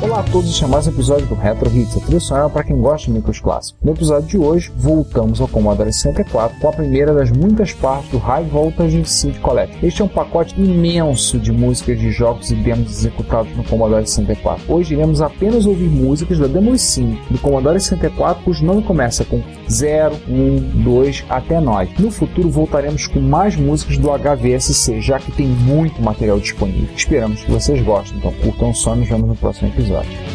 Olá a todos, este é mais um episódio do Retro Hits, a trilha sonora para quem gosta de micros clássicos. No episódio de hoje, voltamos ao Commodore 64 com a primeira das muitas partes do High Voltage Synth Collection. Este é um pacote imenso de músicas de jogos e demos executados no Commodore 64. Hoje iremos apenas ouvir músicas da Demo Sim do Commodore 64 cujo nome começa com 0, 1, 2 até 9. No futuro voltaremos com mais músicas do HVSC, já que tem muito material disponível. Esperamos que vocês gostem, então curtam o som e nos vemos no próximo episódio episódio.